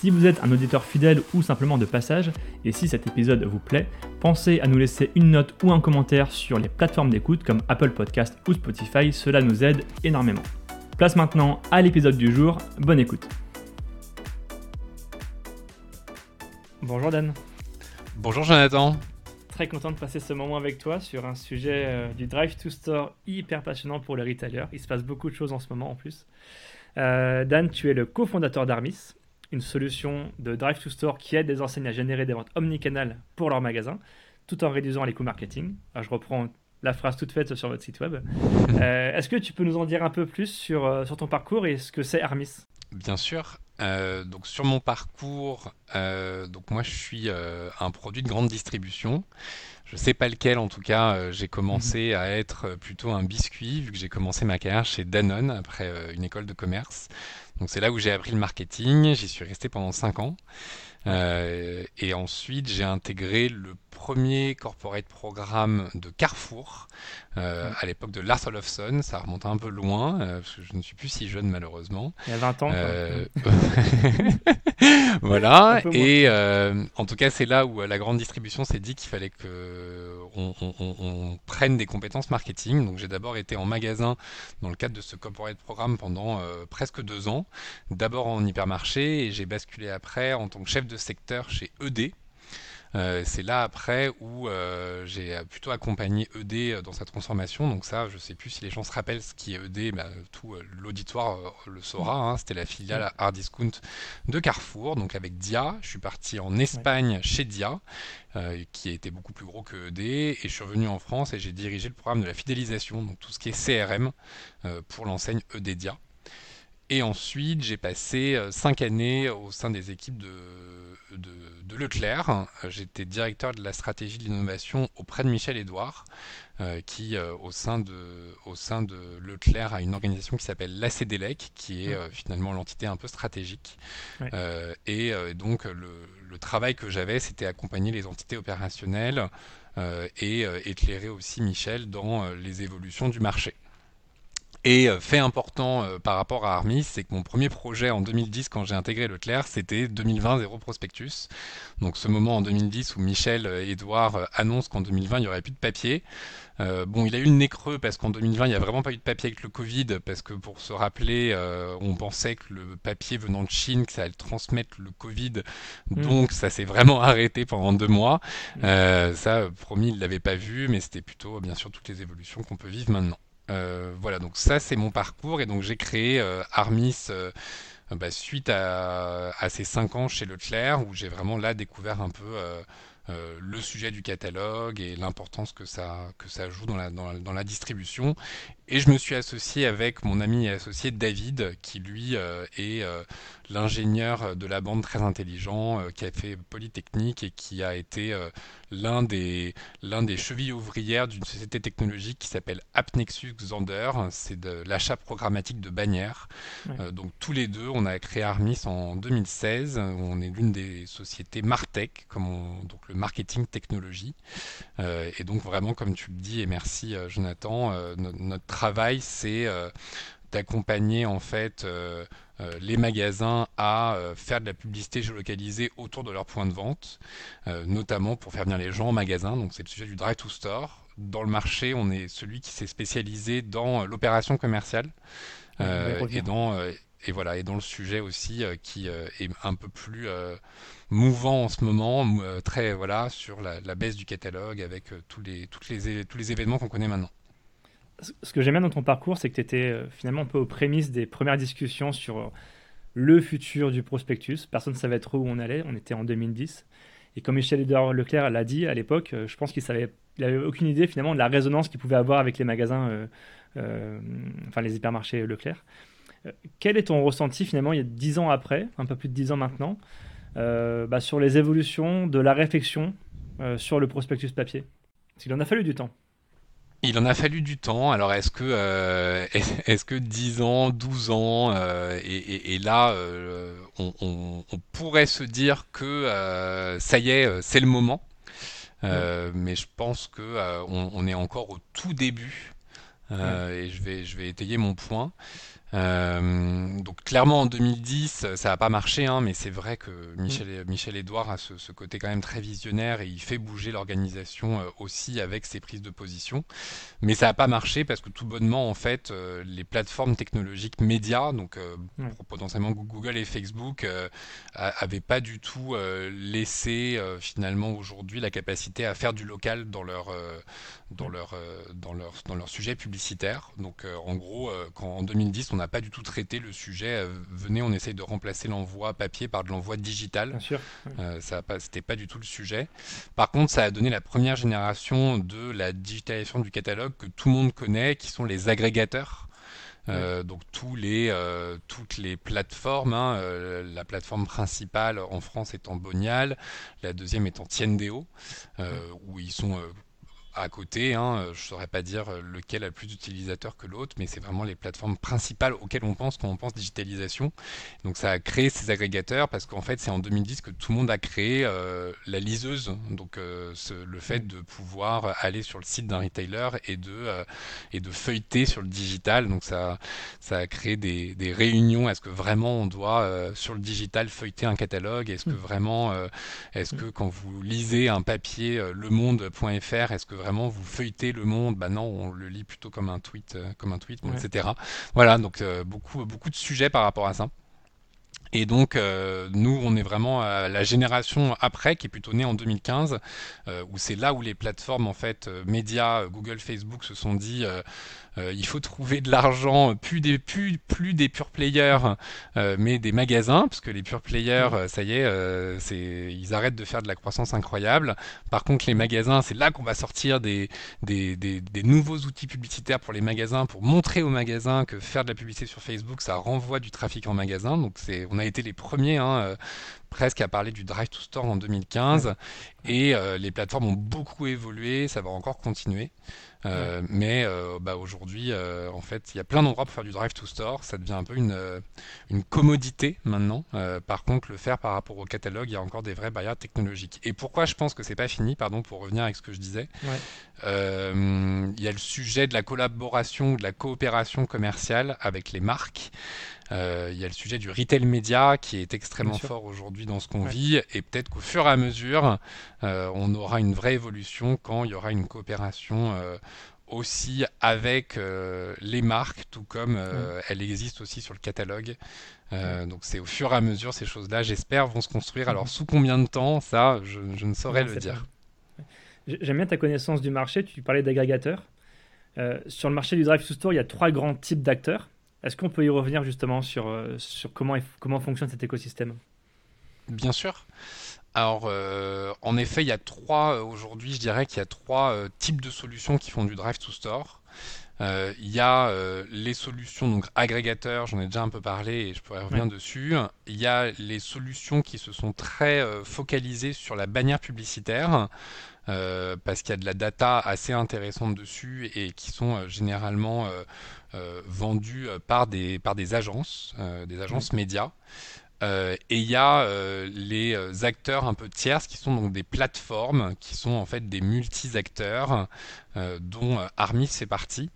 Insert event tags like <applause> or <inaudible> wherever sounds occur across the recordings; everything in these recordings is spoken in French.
Si vous êtes un auditeur fidèle ou simplement de passage, et si cet épisode vous plaît, pensez à nous laisser une note ou un commentaire sur les plateformes d'écoute comme Apple Podcast ou Spotify, cela nous aide énormément. Place maintenant à l'épisode du jour, bonne écoute. Bonjour Dan. Bonjour Jonathan. Très content de passer ce moment avec toi sur un sujet euh, du Drive to Store hyper passionnant pour les retailers. Il se passe beaucoup de choses en ce moment en plus. Euh, Dan, tu es le cofondateur d'Armis, une solution de Drive to Store qui aide les enseignes à générer des ventes omnicanales pour leurs magasins, tout en réduisant les coûts marketing. Ah, je reprends la phrase toute faite sur votre site web. <laughs> Euh, est-ce que tu peux nous en dire un peu plus sur, sur ton parcours et ce que c'est Armis? Bien sûr. Euh, donc sur mon parcours, euh, donc moi je suis euh, un produit de grande distribution. Je sais pas lequel en tout cas. j'ai commencé à être plutôt un biscuit vu que j'ai commencé ma carrière chez Danone après une école de commerce. Donc c'est là où j'ai appris le marketing. J'y suis resté pendant 5 ans. et ensuite j'ai intégré le premier corporate programme de Carrefour euh, à l'époque de Lars Olofsson. Ça remonte un peu loin, euh, parce que je ne suis plus si jeune malheureusement. Il y a 20 ans. Euh, <laughs> voilà. Et en tout cas, c'est là où la grande distribution s'est dit qu'il fallait que on, prenne des compétences marketing. Donc j'ai d'abord été en magasin dans le cadre de ce corporate programme pendant presque deux ans. D'abord en hypermarché et j'ai basculé après en tant que chef de secteur chez ED, euh, c'est là après où euh, j'ai plutôt accompagné ED euh, dans sa transformation. Donc ça, je ne sais plus si les gens se rappellent ce qui est ED, bah, tout l'auditoire le saura. Hein. C'était la filiale hard discount de Carrefour. Donc avec Dia, je suis parti en Espagne chez Dia. qui était beaucoup plus gros que ED, et je suis revenu en France et j'ai dirigé le programme de la fidélisation, donc tout ce qui est CRM pour l'enseigne ED Dia. Et ensuite, j'ai passé cinq années au sein des équipes de de, Leclerc. Euh, j'étais directeur de la stratégie de l'innovation auprès de Michel Edouard, euh, qui euh, au, sein de, au sein de Leclerc a une organisation qui s'appelle l'ACDLEC, qui est finalement l'entité un peu stratégique. et donc le, travail que j'avais, c'était accompagner les entités opérationnelles et éclairer aussi Michel dans les évolutions du marché. Et euh, fait important euh, par rapport à Armis, c'est que mon premier projet en 2010, quand j'ai intégré Leclerc, c'était 2020 zéro prospectus. Donc ce moment en 2010 où Michel et Edouard euh, annoncent qu'en 2020 il n'y aurait plus de papier. bon, il a eu le nez creux parce qu'en 2020 il n'y a vraiment pas eu de papier avec le Covid, parce que pour se rappeler, on pensait que le papier venant de Chine, que ça allait transmettre le Covid, hmm. donc ça s'est vraiment arrêté pendant deux mois. Hmm. ça, promis, il l'avait pas vu, mais c'était plutôt bien sûr toutes les évolutions qu'on peut vivre maintenant. Euh, voilà, donc ça c'est mon parcours et donc j'ai créé euh, Armis euh, bah, suite à, ces cinq ans chez Leclerc où j'ai vraiment là découvert un peu le sujet du catalogue et l'importance que ça, joue dans la, distribution. Et je me suis associé avec mon ami et associé David, qui lui est l'ingénieur de la bande très intelligent, qui a fait Polytechnique et qui a été l'un des, des chevilles ouvrières d'une société technologique qui s'appelle AppNexus Xander. C'est de l'achat programmatique de bannières. Euh, donc tous les deux, on a créé Armis en 2016. On est l'une des sociétés Martech, comme donc le marketing technologie. Euh, et donc vraiment, comme tu le dis, et merci euh, Jonathan, notre travail, c'est d'accompagner en fait euh, les magasins à euh, faire de la publicité géolocalisée autour de leurs points de vente, euh, notamment pour faire venir les gens en magasin. Donc c'est le sujet du drive to store. Dans le marché, on est celui qui s'est spécialisé dans l'opération commerciale et dans et voilà et dans le sujet aussi qui est un peu plus mouvant en ce moment, très voilà sur la, baisse du catalogue avec tous les toutes les tous les événements qu'on connaît maintenant ce que j'aime dans ton parcours, c'est que tu étais euh, finalement un peu aux prémices des premières discussions sur euh, le futur du prospectus. Personne ne savait trop où on allait. On était en 2010. Et comme Michel Edouard Leclerc l'a dit à l'époque, euh, je pense qu'il savait, il aucune idée finalement de la résonance qu'il pouvait avoir avec les magasins, enfin les hypermarchés Leclerc. quel est ton ressenti finalement il y a dix ans après, un peu plus de dix ans maintenant, bah, sur les évolutions de la réflexion sur le prospectus papier? Il en a fallu du temps. Il en a fallu du temps. Alors, est-ce que, euh, est-ce que 10 ans, 12 ans, euh, et, là, euh, on, pourrait se dire que ça y est, c'est le moment. Mais je pense que on, est encore au tout début. Et je vais, je vais étayer mon point. Euh, donc clairement en 2010 ça n'a pas marché hein, mais c'est vrai que Michel, mm. Michel Edouard a ce, côté quand même très visionnaire et il fait bouger l'organisation euh, aussi avec ses prises de position. Mais ça n'a pas marché parce que tout bonnement en fait euh, les plateformes technologiques médias donc potentiellement Google et Facebook avaient pas du tout laissé finalement aujourd'hui la capacité à faire du local dans leur dans leur dans leur dans leur sujet publicitaire. Donc en gros quand en 2010 on n'a pas du tout traité le sujet. Euh, venez, on essaye de remplacer l'envoi papier par de l'envoi digital. Bien sûr. Euh, ça c'était pas du tout le sujet. Par contre, ça a donné la première génération de la digitalisation du catalogue que tout le monde connaît, qui sont les agrégateurs. Euh, donc tous les, toutes les plateformes, hein, la plateforme principale en France étant Bonial, la deuxième étant Tiendeo, où ils sont à côté. Hein, je ne saurais pas dire lequel a le plus d'utilisateurs que l'autre, mais c'est vraiment les plateformes principales auxquelles on pense quand on pense digitalisation. Donc ça a créé ces agrégateurs parce qu'en fait c'est en 2010 que tout le monde a créé euh, la liseuse, donc euh, le fait de pouvoir aller sur le site d'un retailer et de, euh, et de feuilleter sur le digital. Donc ça, ça a créé des, des réunions. Est-ce que vraiment on doit sur le digital feuilleter un catalogue? Est-ce que mm. vraiment, est-ce que quand vous lisez un papier lemonde.fr, est-ce que vraiment vraiment vous feuilletez le monde, bah non, on le lit plutôt comme un tweet, euh, comme un tweet, etc. Voilà, donc euh, beaucoup, beaucoup de sujets par rapport à ça. Et donc, euh, nous, on est vraiment à la génération après, qui est plutôt née en 2015, où c'est là où les plateformes, en fait, médias, Google, Facebook, se sont dit, euh, il faut trouver de l'argent, plus des, plus, plus des pure players, euh, mais des magasins, parce que les pure players, euh, ça y est, c'est, ils arrêtent de faire de la croissance incroyable. Par contre, les magasins, c'est là qu'on va sortir des, des, des, des, nouveaux outils publicitaires pour les magasins, pour montrer aux magasins que faire de la publicité sur Facebook, ça renvoie du trafic en magasin. Donc, c'est, on a été les premiers. Hein, presque à parler du Drive to Store en 2015 et les plateformes ont beaucoup évolué, ça va encore continuer. Euh, mais euh, bah, aujourd'hui, euh, en fait, il y a plein d'endroits pour faire du drive to store. Ça devient un peu une, une commodité maintenant. par contre, le faire par rapport au catalogue, il y a encore des vraies barrières technologiques. Et pourquoi je pense que c'est pas fini, pardon, pour revenir avec ce que je disais, il y a le sujet de la collaboration, de la coopération commerciale avec les marques. Euh, il y a le sujet du retail média qui est extrêmement fort aujourd'hui dans ce qu'on vit et peut-être qu'au fur et à mesure, euh, on aura une vraie évolution quand il y aura une coopération euh, aussi avec les marques, tout comme elle existe aussi sur le catalogue. donc c'est au fur et à mesure ces choses-là, j'espère, vont se construire. Alors sous combien de temps, ça, je, ne saurais le dire. J'aime bien ta connaissance du marché, tu parlais d'agrégateurs. sur le marché du drive to store, il y a trois grands types d'acteurs. Est-ce qu'on peut y revenir justement sur, euh, sur comment, comment fonctionne cet écosystème? Bien sûr. Alors, euh, en effet, il y a trois, euh, aujourd'hui, je dirais qu'il y a trois types de solutions qui font du Drive to Store. il y a les solutions donc agrégateurs, j'en ai déjà un peu parlé et je pourrais revenir dessus. Il y a les solutions qui se sont très focalisées sur la bannière publicitaire. parce qu'il y a de la data assez intéressante dessus et qui sont généralement vendus euh, par des, par des agences, euh, des agences médias. et il y a les acteurs un peu tierces qui sont donc des plateformes qui sont en fait des multi-acteurs dont Armis fait partie.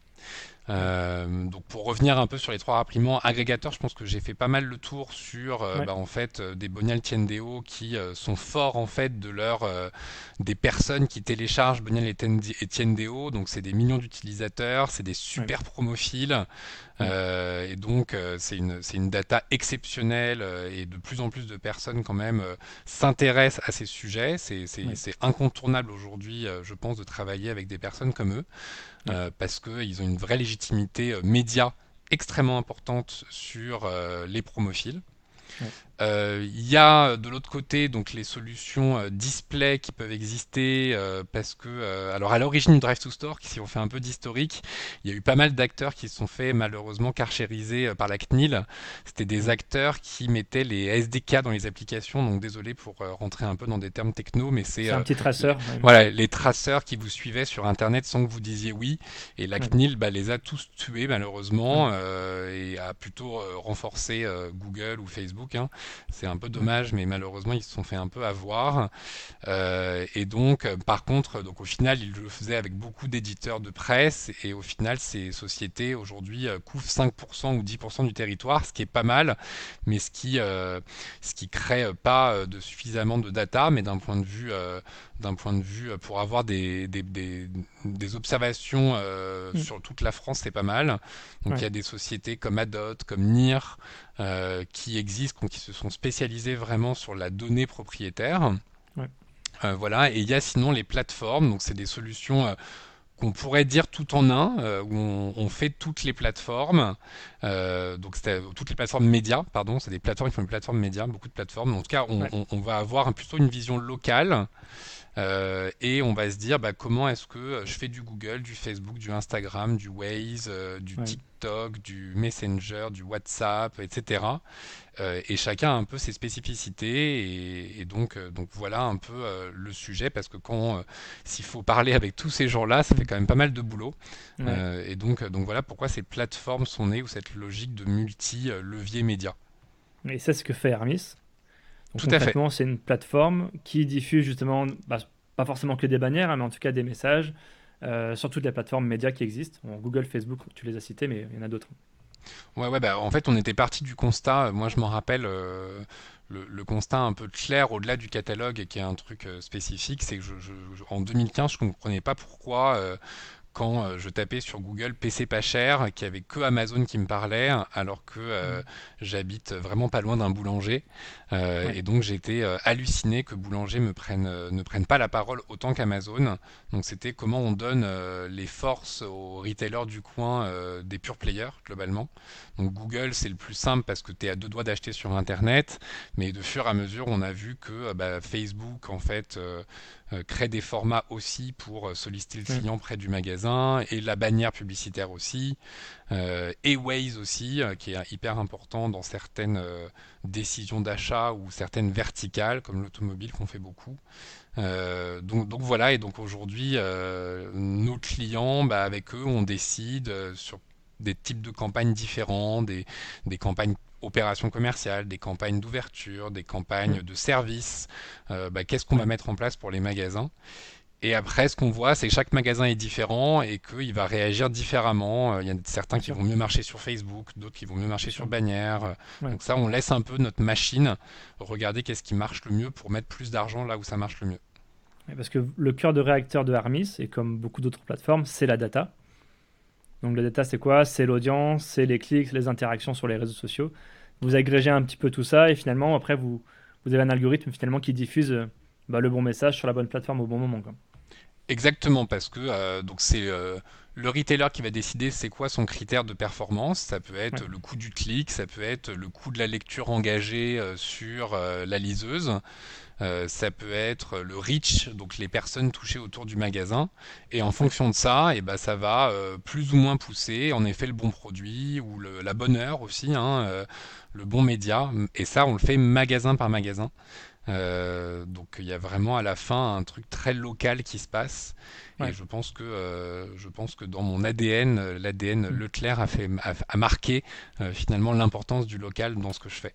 Euh, donc pour revenir un peu sur les trois rapprochements agrégateurs, je pense que j'ai fait pas mal le tour sur euh, bah, en fait euh, des Bonial Tiendeo qui sont forts en fait de leur des personnes qui téléchargent Bonial et Tiendeo, donc c'est des millions d'utilisateurs, c'est des super promophiles et donc c'est une c'est une data exceptionnelle et de plus en plus de personnes quand même s'intéressent à ces sujets. C'est c'est incontournable aujourd'hui, je pense, de travailler avec des personnes comme eux. Euh, parce qu'ils ont une vraie légitimité euh, média extrêmement importante sur euh, les promophiles. Il y a de l'autre côté donc les solutions display qui peuvent exister parce que alors à l'origine du Drive to Store, si on fait un peu d'historique, il y a eu pas mal d'acteurs qui se sont fait malheureusement carchérisés par la CNIL. C'était des acteurs qui mettaient les SDK dans les applications. Donc désolé pour rentrer un peu dans des termes techno, mais c'est un petit traceur. Voilà, les traceurs qui vous suivaient sur Internet sans que vous disiez oui. Et la CNIL bah, les a tous tués malheureusement et a plutôt renforcé Google ou Facebook. Hein. C'est un peu dommage, mais malheureusement ils se sont fait un peu avoir. et donc, par contre, donc au final, ils le faisaient avec beaucoup d'éditeurs de presse et au final, ces sociétés aujourd'hui couvrent 5% ou 10% du territoire, ce qui est pas mal, mais ce qui ce qui crée pas de suffisamment de data, mais d'un point de vue d'un point de vue pour avoir des, des, des, observations mm. sur toute la France, c'est pas mal. Donc il y a des sociétés comme Adot, comme NIR, qui existent, qui se sont spécialisées vraiment sur la donnée propriétaire. Euh, voilà, et il y a sinon les plateformes, donc c'est des solutions euh, qu'on pourrait dire tout en un, euh, où on, fait toutes les plateformes, donc toutes les plateformes médias, pardon, c'est des plateformes qui font une plateforme médias, beaucoup de plateformes. En tout cas, on, va avoir plutôt une vision locale. Et on va se dire bah, comment est-ce que je fais du Google, du Facebook, du Instagram, du Waze, du TikTok, du Messenger, du WhatsApp, etc. Euh, et chacun a un peu ses spécificités et, donc, euh, donc voilà un peu euh, le sujet parce que quand s'il faut parler avec tous ces gens-là, ça fait quand même pas mal de boulot. et donc, donc voilà pourquoi ces plateformes sont nées ou cette logique de multi-levier média. Et c'est ce que fait Hermis. Tout à fait. C'est une plateforme qui diffuse justement, bah, pas forcément que des bannières, hein, mais en tout cas des messages sur toutes les plateformes médias qui existent. Google, Facebook, tu les as cités, mais il y en a d'autres. Ouais, ouais, bah, en fait, on était parti du constat, euh, moi je m'en rappelle, euh, le, constat un peu clair au-delà du catalogue et qui est un truc euh, spécifique, c'est que je, en 2015, je ne comprenais pas pourquoi quand euh, je tapais sur Google PC pas cher, qu'il n'y avait que Amazon qui me parlait, alors que euh, mm. j'habite vraiment pas loin d'un boulanger. Euh, et donc j'étais halluciné que boulanger me prenne, ne prenne pas la parole autant qu'Amazon. Donc c'était comment on donne les forces aux retailers du coin des pure players globalement. Donc Google c'est le plus simple parce que tu es à deux doigts d'acheter sur Internet, mais de fur et à mesure on a vu que bah, Facebook en fait crée des formats aussi pour euh, solliciter le client près du magasin et la bannière publicitaire aussi. Euh, et Waze aussi qui est hyper important dans certaines décisions d'achat ou certaines verticales comme l'automobile qu'on fait beaucoup. Donc, donc, voilà et donc aujourd'hui nos clients bah, avec eux on décide sur des types de campagnes différents des, des campagnes opérations commerciales, des campagnes d'ouverture, des campagnes de service. Euh, bah, qu'est-ce qu'on va mettre en place pour les magasins? Et après, ce qu'on voit, c'est que chaque magasin est différent et qu'il va réagir différemment. Euh, il y a certains qui vont mieux marcher sur Facebook, d'autres qui vont mieux marcher sur bannière. Donc ça, on laisse un peu notre machine regarder qu'est-ce qui marche le mieux pour mettre plus d'argent là où ça marche le mieux. Parce que le cœur de réacteur de Hermis, et comme beaucoup d'autres plateformes, c'est la data. Donc la data, c'est quoi? C'est l'audience, c'est les clics, les interactions sur les réseaux sociaux. Vous agrégez un petit peu tout ça et finalement, après, vous, vous avez un algorithme finalement qui diffuse euh, bah, le bon message sur la bonne plateforme au bon moment. Exactement, parce que euh, c'est euh, le retailer qui va décider c'est quoi son critère de performance. Ça peut être le coût du clic, ça peut être le coût de la lecture engagée sur la liseuse. Euh, ça peut être le reach, donc les personnes touchées autour du magasin. Et en fonction de ça, et eh ben, ça va euh, plus ou moins pousser en effet le bon produit ou la bonne heure aussi, hein, euh, le bon média. Et ça, on le fait magasin par magasin. Donc il y a vraiment à la fin un truc très local qui se passe. Et je pense que je pense que dans mon ADN, l'ADN mm. Leclerc a fait a marqué finalement l'importance du local dans ce que je fais.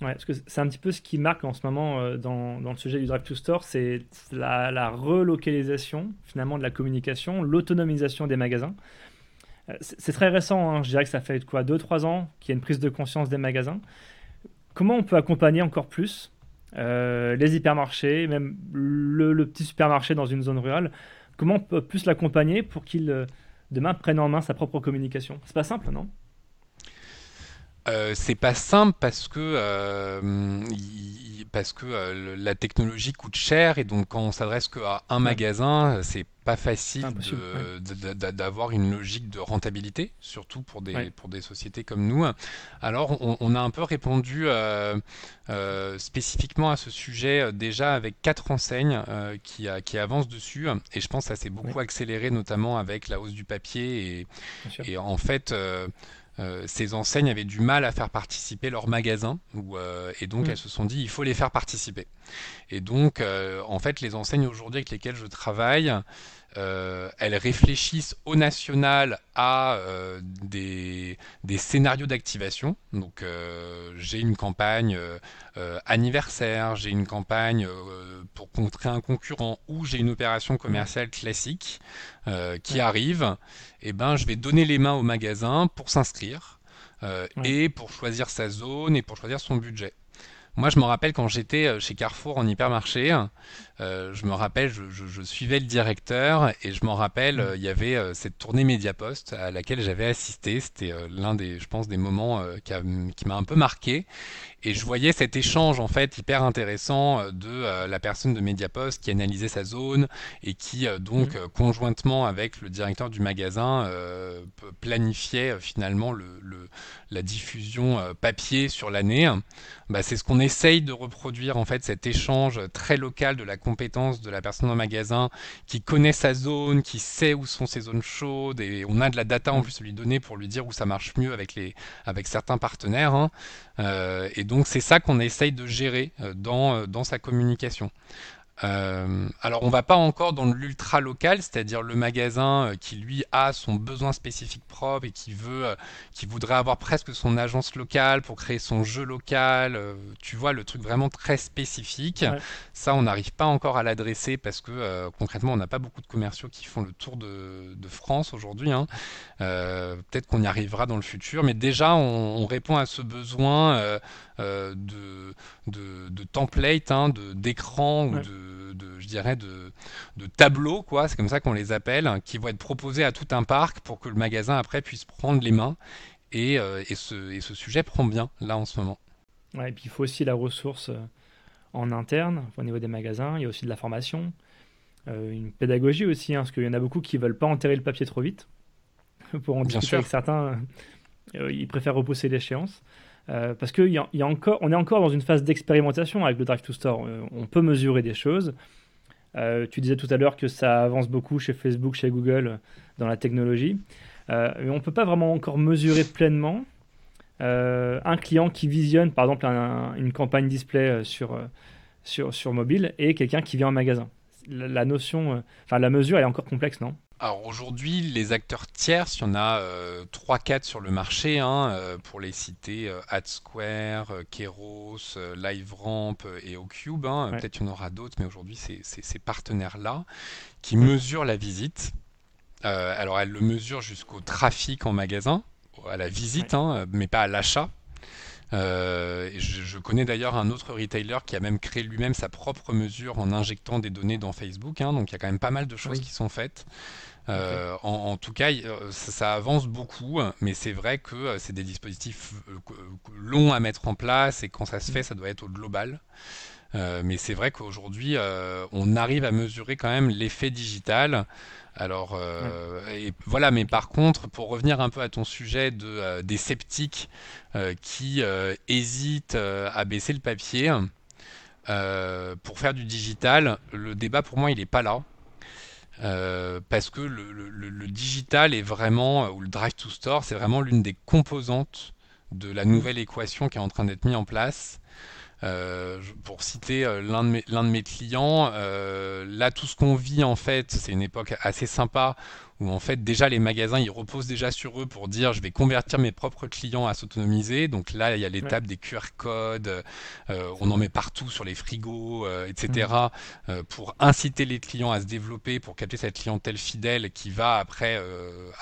Ouais, parce que c'est un petit peu ce qui marque en ce moment euh, dans, dans, le sujet du Drive to Store, c'est la, relocalisation finalement de la communication, l'autonomisation des magasins. Euh, c'est très récent, hein, je dirais que ça fait quoi 2-3 ans qu'il y a une prise de conscience des magasins. Comment on peut accompagner encore plus euh, les hypermarchés, même le, le, petit supermarché dans une zone rurale Comment on peut plus l'accompagner pour qu'il demain prenne en main sa propre communication? C'est pas simple, non? Euh, c'est pas simple parce que parce que la technologie coûte cher et donc quand on s'adresse qu'à un magasin, c'est pas facile d'avoir une logique de rentabilité, surtout pour des, pour des sociétés comme nous. Alors, on, a un peu répondu euh, euh, spécifiquement à ce sujet euh, déjà avec quatre enseignes qui, qui avancent dessus. Et je pense que ça s'est beaucoup accéléré, notamment avec la hausse du papier. Et, et en fait, ces enseignes avaient du mal à faire participer leurs magasins, et donc mm. elles se sont dit il faut les faire participer. Et donc, en fait, les enseignes aujourd'hui avec lesquelles je travaille, euh, elles réfléchissent au national à euh, des, scénarios d'activation. Donc euh, j'ai une campagne anniversaire, j'ai une campagne pour contrer un concurrent ou j'ai une opération commerciale classique qui arrive. Et eh ben je vais donner les mains au magasin pour s'inscrire. et pour choisir sa zone et pour choisir son budget. Moi, je me rappelle quand j'étais chez Carrefour en hypermarché, euh, je me rappelle, je, suivais le directeur et je m'en rappelle, euh, il y avait euh, cette tournée Mediapost à laquelle j'avais assisté. C'était l'un des, je pense, des moments qui m'a un peu marqué. Et je voyais cet échange en fait hyper intéressant de la personne de Mediapost qui analysait sa zone et qui donc mm. conjointement avec le directeur du magasin planifiait finalement le, la diffusion papier sur l'année. Bah, c'est ce qu'on essaye de reproduire en fait cet échange très local de la compétence de la personne en magasin, qui connaît sa zone, qui sait où sont ses zones chaudes, et on a de la data en plus à lui donner pour lui dire où ça marche mieux avec, les, avec certains partenaires. Hein. Euh, et donc c'est ça qu'on essaye de gérer euh, dans, euh, dans sa communication. Euh, alors on va pas encore dans l'ultra local, c'est-à-dire le magasin qui lui a son besoin spécifique propre et qui veut, qui voudrait avoir presque son agence locale pour créer son jeu local. tu vois le truc vraiment très spécifique. Ça on n'arrive pas encore à l'adresser parce que concrètement on n'a pas beaucoup de commerciaux qui font le tour de, France aujourd'hui. Hein. Peut-être qu'on y arrivera dans le futur, mais déjà on, répond à ce besoin de, de, template, hein, d'écran ou de de, je dirais, de, de tableaux, quoi, c'est comme ça qu'on les appelle, qui vont être proposés à tout un parc pour que le magasin après puisse prendre les mains. Et, euh, et, ce, et ce, sujet prend bien là en ce moment. Ouais, et puis il faut aussi la ressource euh, en interne, au niveau des magasins, il y a aussi de la formation, euh, une pédagogie aussi, hein, parce qu'il y en a beaucoup qui veulent pas enterrer le papier trop vite. <laughs> Pour en discuter avec certains, ils préfèrent repousser l'échéance. Euh, parce qu'on y a encore, on est encore dans une phase d'expérimentation avec le Drive to Store. Euh, on peut mesurer des choses. Euh, tu disais tout à l'heure que ça avance beaucoup chez Facebook, chez Google, dans la technologie. mais on ne peut pas vraiment encore mesurer pleinement un client qui visionne, par exemple, une campagne display sur, sur, mobile et quelqu'un qui vient en magasin. La, notion, enfin la mesure, est encore complexe, non? Alors aujourd'hui, les acteurs tiers, il y en a euh, 3-4 sur le marché, hein, euh, pour les citer euh, AdSquare, euh, Keros, LiveRamp et Ocube. Hein. Peut-être qu'il y en aura d'autres, mais aujourd'hui, c'est ces partenaires-là qui mesurent la visite. alors, elles le mesurent jusqu'au trafic en magasin, à la visite, hein, mais pas à l'achat. Euh, je, connais d'ailleurs un autre retailer qui a même créé lui-même sa propre mesure en injectant des données dans Facebook. Hein, donc il y a quand même pas mal de choses qui sont faites. Euh, en, tout cas, euh, ça, avance beaucoup, mais c'est vrai que c'est des dispositifs longs à mettre en place et quand ça se fait, ça doit être au global. mais c'est vrai qu'aujourd'hui, on arrive à mesurer quand même l'effet digital. Alors, euh, et voilà, mais par contre, pour revenir un peu à ton sujet de, euh, des sceptiques euh, qui hésitent à baisser le papier pour faire du digital, le débat pour moi, il n'est pas là. Parce que le, digital est vraiment, ou le drive to store, c'est vraiment l'une des composantes de la nouvelle équation qui est en train d'être mise en place. Euh, pour citer euh, l'un de, mes, clients, euh, là tout ce qu'on vit en fait, c'est une époque assez sympa où en fait déjà les magasins ils reposent déjà sur eux pour dire je vais convertir mes propres clients à s'autonomiser. Donc là il y a l'étape des QR codes, on en met partout sur les frigos, etc. Mmh. pour inciter les clients à se développer, pour capter cette clientèle fidèle qui va après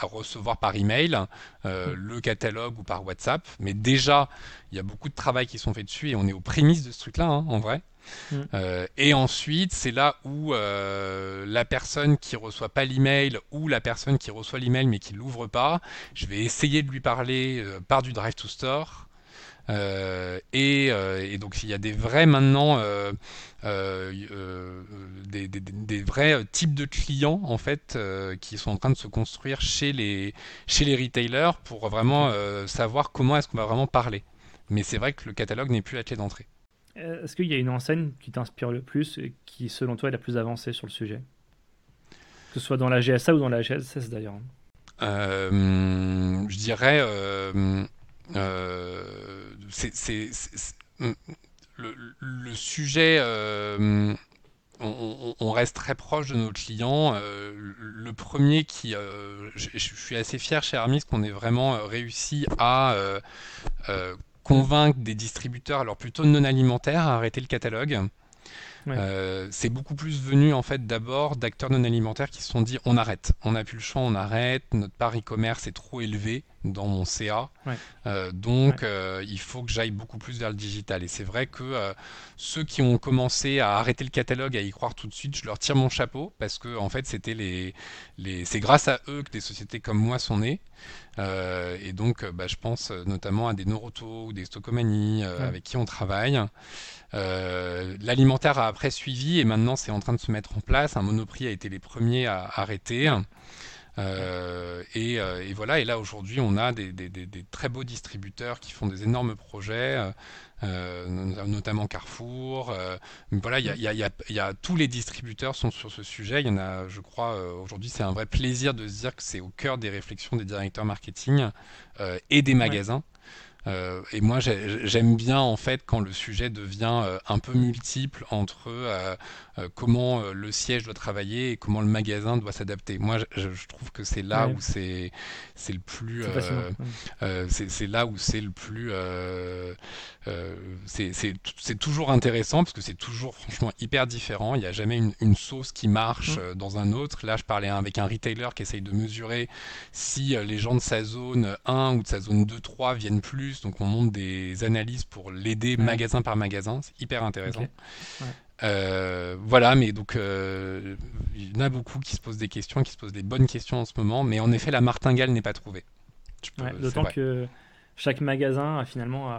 à recevoir par email mmh. le catalogue ou par WhatsApp. Mais déjà il y a beaucoup de travail qui sont faits dessus et on est aux prémices de ce truc-là, hein, en vrai. Mm. Euh, et ensuite, c'est là où euh, la personne qui reçoit pas l'email ou la personne qui reçoit l'email mais qui l'ouvre pas, je vais essayer de lui parler euh, par du Drive to Store. et, donc il y a des vrais maintenant des, des, vrais types de clients en fait qui sont en train de se construire chez les chez les retailers pour vraiment savoir comment est-ce qu'on va vraiment parler. Mais c'est vrai que le catalogue n'est plus la clé d'entrée. Est-ce qu'il y a une enseigne qui t'inspire le plus et qui, selon toi, est la plus avancée sur le sujet? Que ce soit dans la GSA ou dans la GSS d'ailleurs. Euh, je dirais. Euh, euh, c'est le, sujet. On, reste très proche de nos clients. le premier qui, je, suis assez fier chez Hermis qu'on ait vraiment réussi à convaincre des distributeurs, alors plutôt non alimentaires, à arrêter le catalogue. Euh, c'est beaucoup plus venu en fait d'abord d'acteurs non alimentaires qui se sont dit on arrête, on n'a plus le champ, on arrête, notre part e-commerce est trop élevé dans mon CA, euh, donc euh, il faut que j'aille beaucoup plus vers le digital. Et c'est vrai que ceux qui ont commencé à arrêter le catalogue, à y croire tout de suite, je leur tire mon chapeau parce que en fait c'était les, les... c'est grâce à eux que des sociétés comme moi sont nées. et donc bah, je pense notamment à des Noroto ou des Stocomani avec qui on travaille. Euh, l'alimentaire a après suivi et maintenant c'est en train de se mettre en place. Un Monoprix a été les premiers à arrêter. Euh, euh, et, voilà, et là aujourd'hui on a des, très beaux distributeurs qui font des énormes projets, notamment Carrefour. voilà, il y a, tous les distributeurs sont sur ce sujet. Il y en a, je crois, aujourd'hui c'est un vrai plaisir de se dire que c'est au cœur des réflexions des directeurs marketing et des magasins. Euh, et moi, j'aime bien en fait quand le sujet devient euh, un peu multiple entre euh, comment le siège doit travailler et comment le magasin doit s'adapter. Moi, je, trouve que c'est là où c'est c'est le plus c'est là où c'est le plus c'est toujours intéressant parce que c'est toujours franchement hyper différent. Il n'y a jamais une, une, sauce qui marche mmh. dans un autre. Là, je parlais avec un retailer qui essaye de mesurer si les gens de sa zone 1 ou de sa zone 2-3 viennent plus donc on monte des analyses pour l'aider magasin par magasin. C'est hyper intéressant. Euh, voilà, mais donc euh, il y en a beaucoup qui se posent des questions, qui se posent des bonnes questions en ce moment, mais en effet la martingale n'est pas trouvée. D'autant que chaque magasin a finalement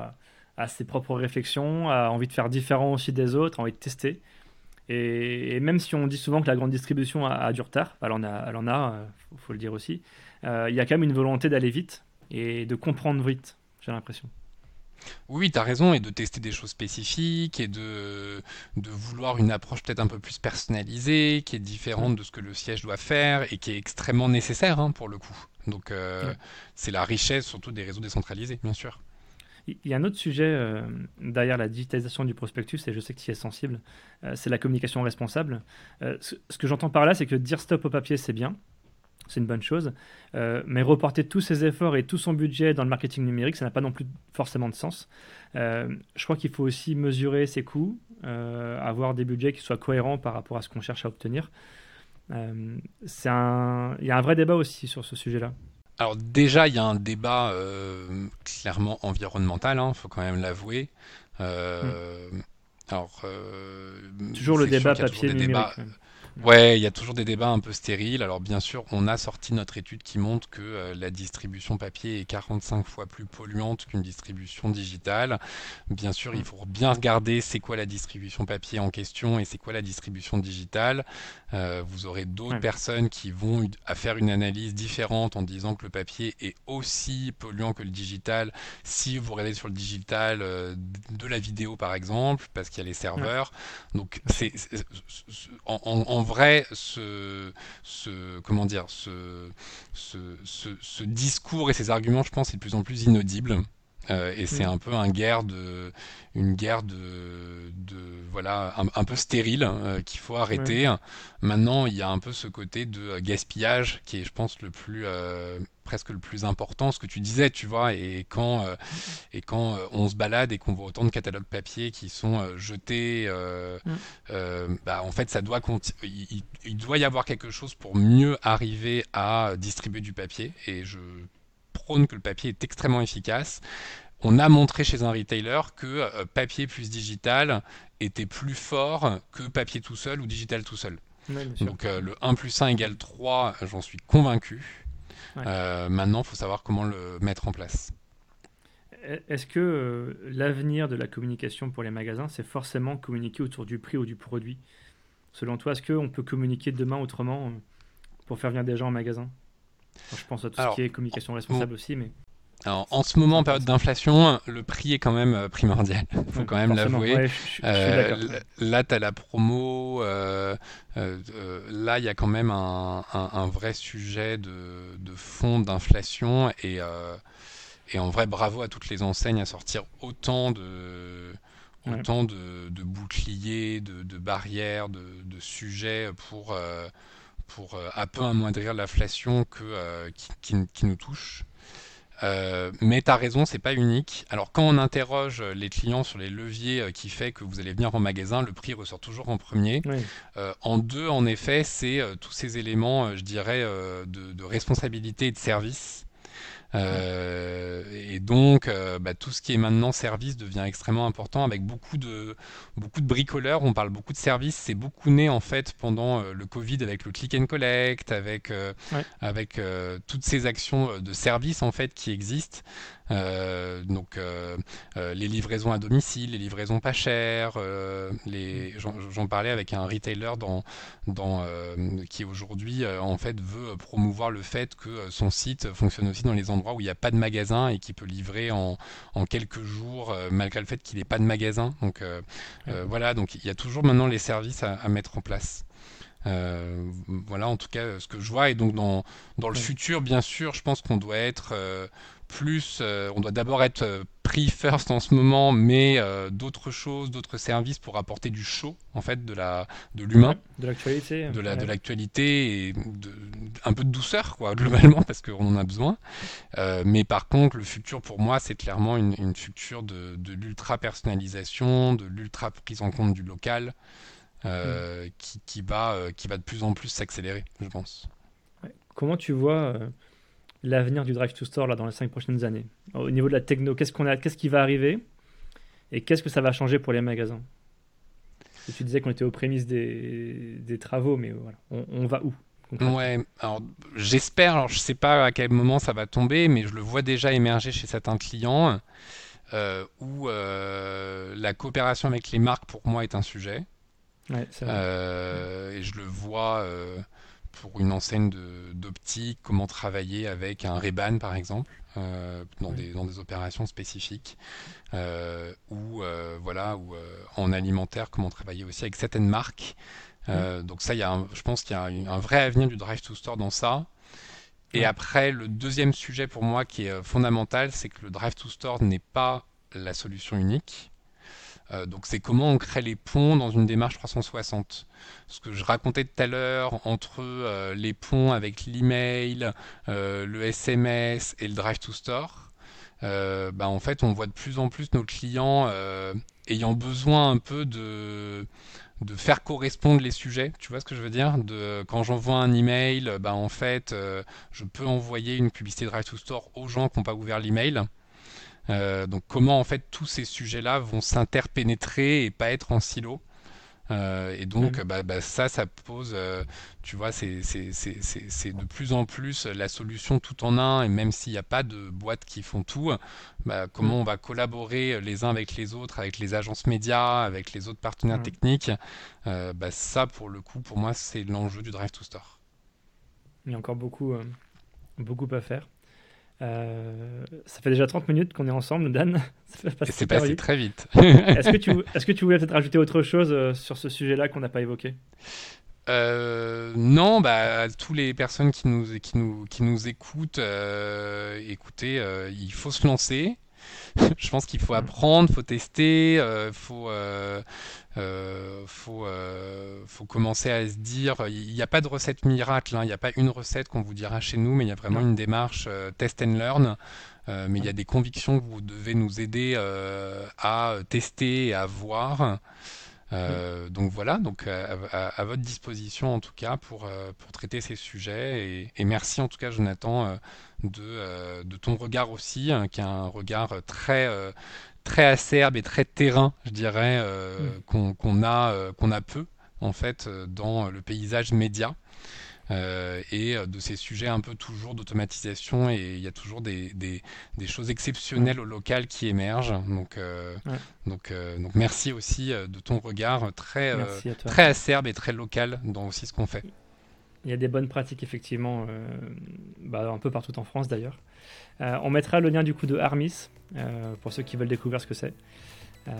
a, ses propres réflexions, a envie de faire différent aussi des autres, a envie de tester. Et, même si on dit souvent que la grande distribution a, du retard, elle en a, elle en a, faut, faut le dire aussi. Euh, il y a quand même une volonté d'aller vite et de comprendre vite j'ai l'impression. Oui, tu as raison, et de tester des choses spécifiques, et de, de vouloir une approche peut-être un peu plus personnalisée, qui est différente de ce que le siège doit faire, et qui est extrêmement nécessaire hein, pour le coup. Donc euh, c'est la richesse surtout des réseaux décentralisés, bien sûr. Il y a un autre sujet euh, derrière la digitalisation du prospectus, et je sais que tu es sensible, euh, c'est la communication responsable. ce, que j'entends par là, c'est que dire stop au papier, c'est bien, c'est une bonne chose. Euh, mais reporter tous ses efforts et tout son budget dans le marketing numérique, ça n'a pas non plus forcément de sens. Euh, je crois qu'il faut aussi mesurer ses coûts, euh, avoir des budgets qui soient cohérents par rapport à ce qu'on cherche à obtenir. c'est un... Il y a un vrai débat aussi sur ce sujet-là. Alors déjà, il y a un débat clairement environnemental, il hein, faut quand même l'avouer. Hmm. Alors, toujours le débat papier numérique. Ouais, il y a toujours des débats un peu stériles. Alors bien sûr, on a sorti notre étude qui montre que euh, la distribution papier est 45 fois plus polluante qu'une distribution digitale. Bien sûr, il mm. faut bien regarder c'est quoi la distribution papier en question et c'est quoi la distribution digitale. Euh, vous aurez d'autres personnes qui vont à faire une analyse différente en disant que le papier est aussi polluant que le digital si vous regardez sur le digital euh, de la vidéo par exemple, parce qu'il y a les serveurs. Donc c'est en, en vrai, ce, comment dire, ce, ce, ce, discours et ces arguments, je pense, est de plus en plus inaudible. Euh, et c'est mm. un peu un guerre de, une guerre de, de voilà, un, peu stérile euh, qu'il faut arrêter. Maintenant, il y a un peu ce côté de gaspillage qui est, je pense, le plus euh, presque le plus important, ce que tu disais, tu vois, et quand, et quand on se balade et qu'on voit autant de catalogues papier qui sont jetés, mm. bah, en fait, ça doit il, il, doit y avoir quelque chose pour mieux arriver à distribuer du papier, et je que le papier est extrêmement efficace. On a montré chez un retailer que euh, papier plus digital était plus fort que papier tout seul ou digital tout seul. Donc euh, le 1 plus 1 égale 3, j'en suis convaincu. Euh, maintenant, il faut savoir comment le mettre en place. est-ce que l'avenir de la communication pour les magasins, c'est forcément communiquer autour du prix ou du produit? Selon toi, est-ce qu'on peut communiquer demain autrement pour faire venir des gens en magasin? Je pense à tout ce qui est communication responsable aussi, mais en ce moment, en période d'inflation, le prix est quand même euh, primordial. Il <laughs> faut quand même l'avouer. Euh, là, tu as la promo. Euh, là, il y a quand même un, vrai sujet de, fond d'inflation. Et, en vrai, bravo à toutes les enseignes à sortir autant de, autant de, boucliers, de, barrières, de, sujets pour, pour un peu amoindrir l'inflation qui, qui, nous touche. Euh, mais tu as raison, c'est pas unique. Alors quand on interroge les clients sur les leviers euh, qui fait que vous allez venir en magasin, le prix ressort toujours en premier. Euh, en deux, en effet, c'est tous ces éléments, je dirais, de, de, responsabilité et de service euh, et donc, euh, bah, tout ce qui est maintenant service devient extrêmement important avec beaucoup de, beaucoup de bricoleurs. On parle beaucoup de services. C'est beaucoup né en fait pendant euh, le Covid avec le click and collect, avec, avec toutes ces actions de service en fait qui existent. Euh, donc euh, euh, les livraisons à domicile, les livraisons pas chères, les... j'en parlais avec un retailer dans, dans, qui aujourd'hui en fait veut promouvoir le fait que son site fonctionne aussi dans les endroits où il n'y a pas de magasin et qui peut livrer en, en quelques jours malgré le fait qu'il n'ait pas de magasin. Donc voilà, donc il y a toujours maintenant les services à, à mettre en place. Euh, voilà en tout cas ce que je vois. Et donc dans, dans le futur bien sûr je pense qu'on doit être plus, euh, on doit d'abord être euh, pris first en ce moment, mais euh, d'autres choses, d'autres services pour apporter du show, en fait, de la, de l'humain, de l'actualité, de la, de l'actualité et un peu de douceur, quoi, <laughs> globalement, parce qu'on en a besoin. mais par contre, le futur pour moi, c'est clairement une, une future de, de l'ultra personnalisation, de l'ultra prise en compte du local, mm. qui, qui, va, qui va de plus en plus s'accélérer, je pense. Comment tu vois l'avenir du Drive to Store là, dans les cinq prochaines années? Au niveau de la techno, qu'est-ce, qu'on a, qu'est-ce qui va arriver? Et qu'est-ce que ça va changer pour les magasins? Tu disais qu'on était aux prémices des, des travaux, mais voilà, on, va où Ouais, alors j'espère, alors je sais pas à quel moment ça va tomber, mais je le vois déjà émerger chez certains clients euh, où euh, la coopération avec les marques pour moi est un sujet. Ouais. Euh, et je le vois pour une enseigne d'optique, comment travailler avec un Reban par exemple, euh, dans, des, dans, des, opérations spécifiques, euh, ou euh, voilà, ou en alimentaire, comment travailler aussi avec certaines marques. donc ça, y a je pense qu'il y a un, vrai avenir du drive to store dans ça. Et après, le deuxième sujet pour moi qui est fondamental, c'est que le drive to store n'est pas la solution unique. Euh, donc c'est comment on crée les ponts dans une démarche 360. Ce que je racontais tout à l'heure entre euh, les ponts avec l'email, euh, le SMS et le Drive to Store, bah, en fait on voit de plus en plus nos clients ayant besoin un peu de de faire correspondre les sujets, tu vois ce que je veux dire? De, Quand j'envoie un email, bah en fait, je peux envoyer une publicité Drive to Store aux gens qui n'ont pas ouvert l'email. Euh, donc comment en fait tous ces sujets-là vont s'interpénétrer et pas être en silo. Euh, et donc, bah, bah, ça, ça pose, euh, tu vois, c'est de plus en plus la solution tout en un. Et même s'il n'y a pas de boîtes qui font tout, bah, comment mm. on va collaborer les uns avec les autres, avec les agences médias, avec les autres partenaires mm. techniques, bah, ça, pour le coup, pour moi, c'est l'enjeu du Drive to Store. Il y a encore beaucoup, beaucoup à faire. Euh, ça fait déjà 30 minutes qu'on est ensemble, Dan. <laughs> C'est passé très vite. <laughs> est-ce, que tu, que tu voulais peut-être rajouter autre chose euh, sur ce sujet-là qu'on n'a pas évoqué? Euh, non, bah, tous les personnes qui nous, qui nous, qui nous écoutent, écoutez, il faut se lancer. <laughs> je pense qu'il faut apprendre, faut tester, euh, faut, euh, euh, faut, faut commencer à se dire, il n'y a pas de recette miracle, hein. il n'y a pas une recette qu'on vous dira chez nous, mais il y a vraiment une démarche test and learn. mais il y a des convictions que vous devez nous aider à tester et à voir. donc voilà, donc à, votre disposition en tout cas pour, pour traiter ces sujets. Et, et merci en tout cas Jonathan euh, de, ton regard aussi, hein, qui est un regard très, euh, très acerbe et très terrain, je dirais, euh, mm. qu'on a, qu'on a peu en fait dans le paysage média. et de ces sujets un peu toujours d'automatisation et il y a toujours des, des, des choses exceptionnelles au local qui émergent. Donc, donc, donc merci aussi de ton regard très, très acerbe et très local dans aussi ce qu'on fait. Il y a des bonnes pratiques effectivement, bah, un peu partout en France d'ailleurs. on mettra le lien du coup de Armis pour ceux qui veulent découvrir ce que c'est. Euh,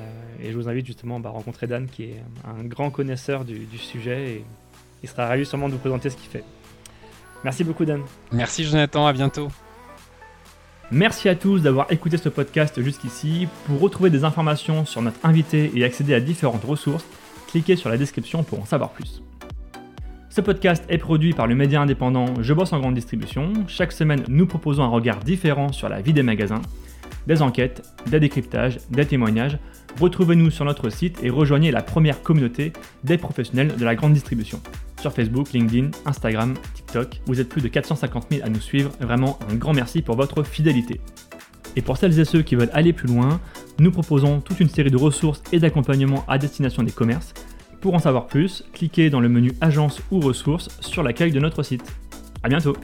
et je vous invite justement bah, à rencontrer Dan, qui est un grand connaisseur du, sujet, et il sera ravi sûrement de vous présenter ce qu'il fait. Merci beaucoup Dan. Merci Jonathan, à bientôt. Merci à tous d'avoir écouté ce podcast jusqu'ici. Pour retrouver des informations sur notre invité et accéder à différentes ressources, cliquez sur la description pour en savoir plus. Ce podcast est produit par le média indépendant Je bosse en grande distribution. Chaque semaine, nous proposons un regard différent sur la vie des magasins, des enquêtes, des décryptages, des témoignages Retrouvez-nous sur notre site et rejoignez la première communauté des professionnels de la grande distribution. Sur Facebook, LinkedIn, Instagram, TikTok, vous êtes plus de 450 000 à nous suivre. Vraiment un grand merci pour votre fidélité. Et pour celles et ceux qui veulent aller plus loin, nous proposons toute une série de ressources et d'accompagnements à destination des commerces. Pour en savoir plus, cliquez dans le menu Agence ou ressources sur l'accueil de notre site. A bientôt